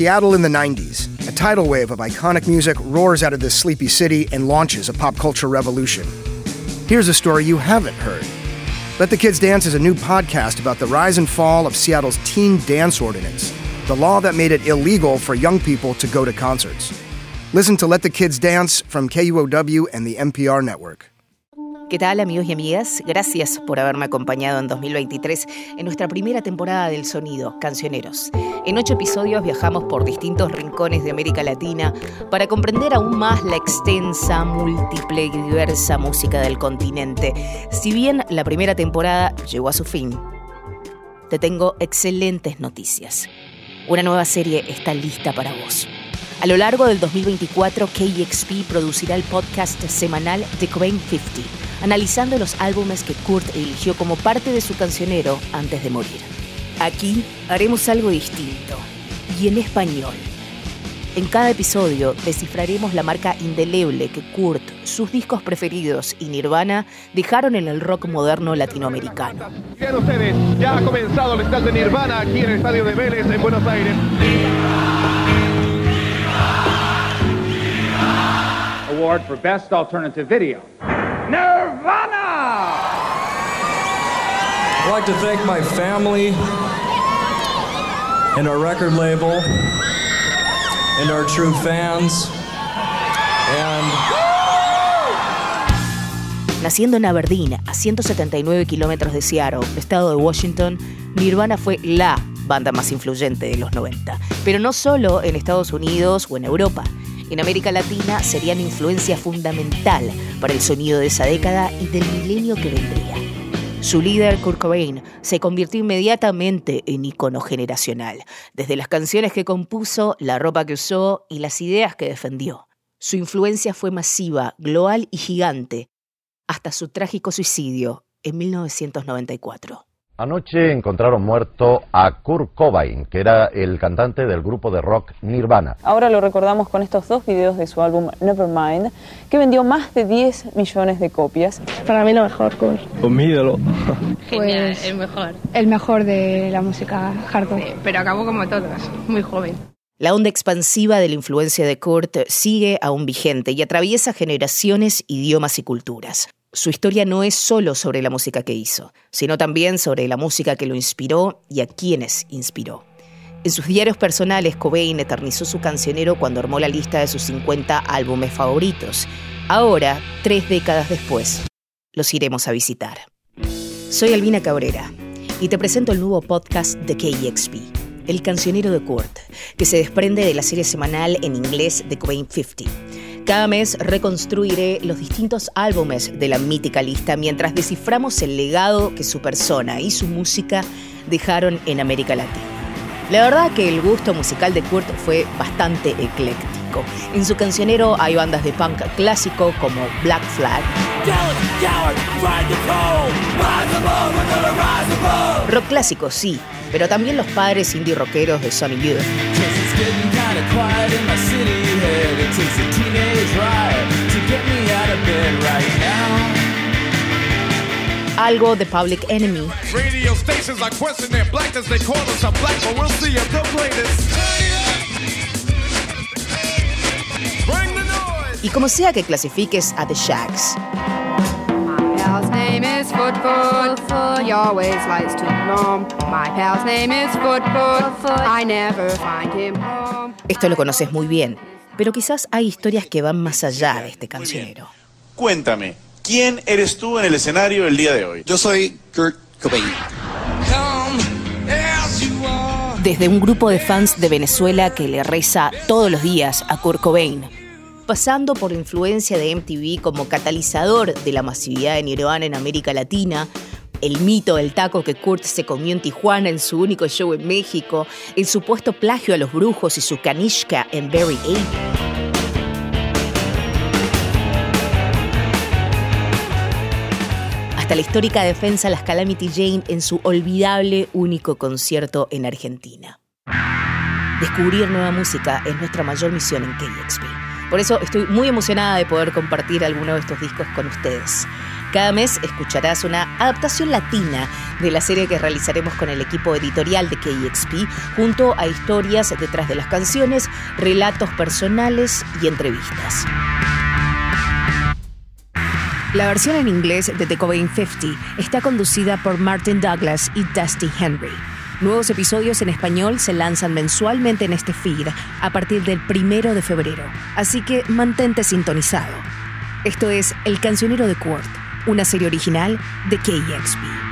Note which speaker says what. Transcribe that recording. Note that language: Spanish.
Speaker 1: Seattle in the 90s. A tidal wave of iconic music roars out of this sleepy city and launches a pop culture revolution. Here's a story you haven't heard. Let the Kids Dance is a new podcast about the rise and fall of Seattle's teen dance ordinance, the law that made it illegal for young people to go to concerts. Listen to Let the Kids Dance from KUOW and the NPR network.
Speaker 2: ¿Qué tal amigos y amigas? Gracias por haberme acompañado en 2023 en nuestra primera temporada del Sonido, Cancioneros. En ocho episodios viajamos por distintos rincones de América Latina para comprender aún más la extensa, múltiple y diversa música del continente. Si bien la primera temporada llegó a su fin, te tengo excelentes noticias. Una nueva serie está lista para vos. A lo largo del 2024, KXP producirá el podcast semanal The Cobain 50, analizando los álbumes que Kurt eligió como parte de su cancionero antes de morir. Aquí haremos algo distinto, y en español. En cada episodio descifraremos la marca indeleble que Kurt, sus discos preferidos y Nirvana dejaron en el rock moderno latinoamericano.
Speaker 3: Bien ustedes, ya ha comenzado el estadio de Nirvana aquí en el estadio de Vélez en Buenos Aires.
Speaker 4: Award for Best Alternative Video. Nirvana!
Speaker 5: I'd like to thank my family and our record label and our true fans and
Speaker 2: Naciendo en Aberdeen, a 179 kilómetros de Seattle, estado de Washington, Nirvana fue la banda más influyente de los 90. Pero no solo en Estados Unidos o en Europa. En América Latina serían influencia fundamental para el sonido de esa década y del milenio que vendría. Su líder, Kurt Cobain, se convirtió inmediatamente en icono generacional, desde las canciones que compuso, la ropa que usó y las ideas que defendió. Su influencia fue masiva, global y gigante, hasta su trágico suicidio en 1994.
Speaker 6: Anoche encontraron muerto a Kurt Cobain, que era el cantante del grupo de rock Nirvana.
Speaker 7: Ahora lo recordamos con estos dos videos de su álbum Nevermind, que vendió más de 10 millones de copias.
Speaker 8: Para mí lo mejor, Kurt.
Speaker 3: Un ídolo.
Speaker 8: Genial,
Speaker 9: el mejor.
Speaker 8: El mejor de la música hardcore.
Speaker 9: Sí, pero acabó como todos, muy joven.
Speaker 2: La onda expansiva de la influencia de Kurt sigue aún vigente y atraviesa generaciones, idiomas y culturas. Su historia no es solo sobre la música que hizo, sino también sobre la música que lo inspiró y a quienes inspiró. En sus diarios personales, Cobain eternizó su cancionero cuando armó la lista de sus 50 álbumes favoritos. Ahora, tres décadas después, los iremos a visitar. Soy Albina Cabrera y te presento el nuevo podcast de KEXP, El cancionero de Kurt, que se desprende de la serie semanal en inglés de Cobain 50. Cada mes reconstruiré los distintos álbumes de la mítica lista mientras desciframos el legado que su persona y su música dejaron en América Latina. La verdad que el gusto musical de Kurt fue bastante ecléctico. En su cancionero hay bandas de punk clásico como Black Flag, rock clásico sí, pero también los padres indie rockeros de Sonny Youth. Algo de Public Enemy.
Speaker 3: Radio stations are questioning their blackness. They call us a black, but we'll see if they'll play this. Bring the noise.
Speaker 2: Y como sea que clasifiques a The
Speaker 10: pal's name is Footfoot. He always likes to roam. My pal's name is Footfoot. I never find him home.
Speaker 2: esto lo conoces muy bien, pero quizás hay historias que van más allá de este cancionero.
Speaker 11: Cuéntame, ¿quién eres tú en el escenario el día de hoy?
Speaker 12: Yo soy Kurt Cobain.
Speaker 2: Desde un grupo de fans de Venezuela que le reza todos los días a Kurt Cobain, pasando por la influencia de MTV como catalizador de la masividad de Nirvana en América Latina, el mito del taco que Kurt se comió en Tijuana en su único show en México, el supuesto plagio a los brujos y su kanishka en Berry 8. Hasta la histórica defensa de las Calamity Jane en su olvidable único concierto en Argentina. Descubrir nueva música es nuestra mayor misión en KXP. Por eso estoy muy emocionada de poder compartir alguno de estos discos con ustedes. Cada mes escucharás una adaptación latina de la serie que realizaremos con el equipo editorial de KXP, junto a historias detrás de las canciones, relatos personales y entrevistas. La versión en inglés de The Cobain 50 está conducida por Martin Douglas y Dusty Henry. Nuevos episodios en español se lanzan mensualmente en este feed a partir del primero de febrero, así que mantente sintonizado. Esto es El Cancionero de Kurt, una serie original de KXP.